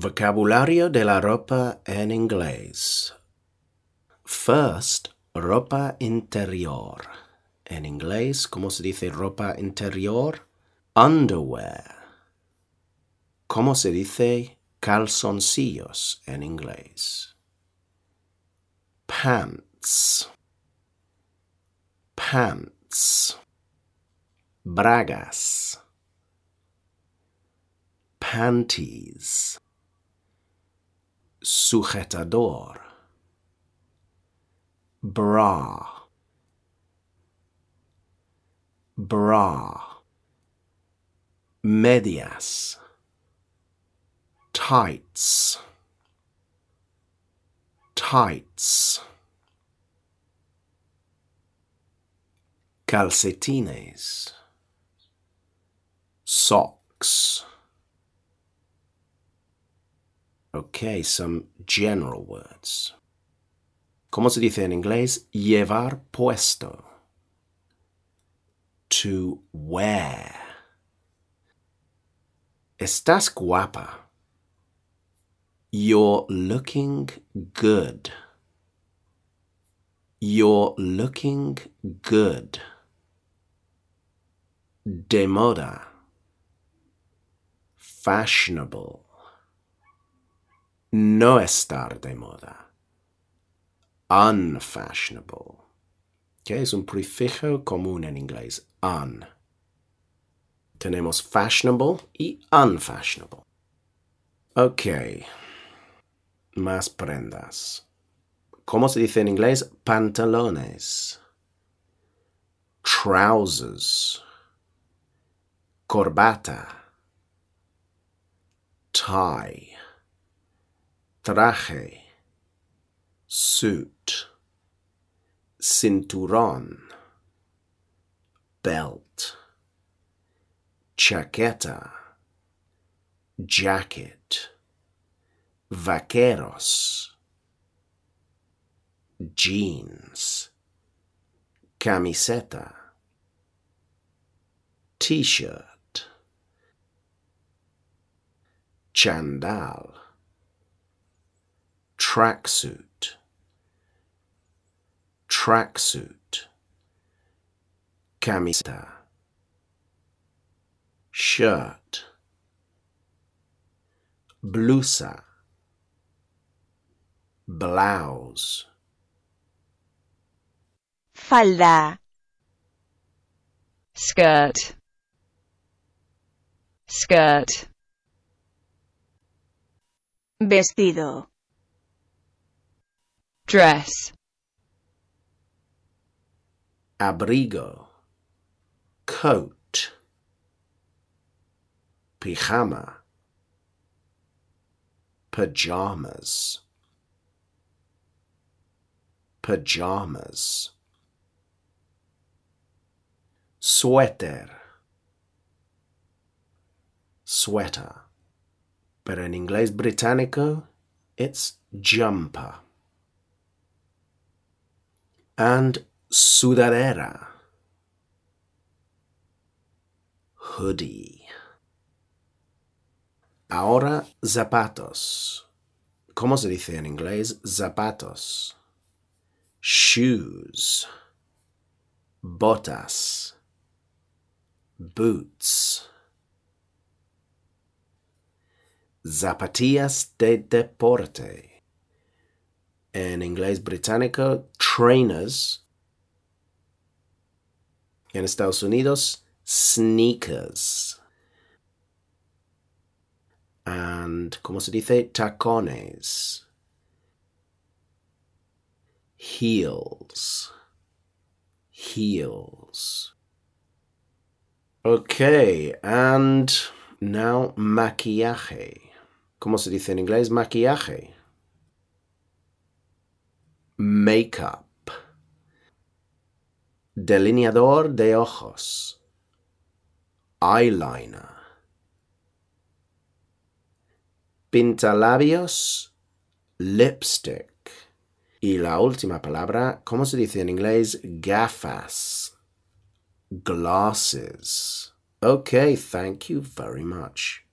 Vocabulario de la ropa en inglés. First, ropa interior. En inglés, ¿cómo se dice ropa interior? Underwear. ¿Cómo se dice calzoncillos en inglés? Pants. Pants. Bragas. Panties. Sujetador. Bra. Bra. Medias. Tights. Tights. Calcetines. Socks. Okay, some general words. ¿Cómo se dice en inglés? Llevar puesto. To wear. Estás guapa. You're looking good. You're looking good. De moda. Fashionable. No estar de moda. Unfashionable. Que es un prefijo común en inglés. Un. Tenemos fashionable y unfashionable. Ok. Más prendas. ¿Cómo se dice en inglés? Pantalones. Trousers. Corbata. Tie. Traje. Suit. Cinturón. Belt. Chaqueta. Jacket. Vaqueros. Jeans. Camiseta. T-shirt. Chandal. Tracksuit. Tracksuit. Camiseta. Shirt. Blusa. Blouse. falda, skirt, skirt, vestido, dress, Abrigo. Coat. Pijama. Pajamas. Pajamas. Suéter. Sweater. Pero en inglés británico, it's jumper. And sudadera. Hoodie. Ahora zapatos. ¿Cómo se dice en inglés zapatos? Shoes. Botas. Boots. Zapatillas de deporte. En inglés británico, trainers. En Estados Unidos, sneakers. And, ¿cómo se dice? Tacones. Heels. Heels. Okay, and now maquillaje. ¿Cómo se dice en inglés maquillaje? Makeup. Delineador de ojos. Eyeliner. Pintalabios. Lipstick. Y la última palabra, ¿cómo se dice en inglés? Gafas. Glasses. Okay, thank you very much.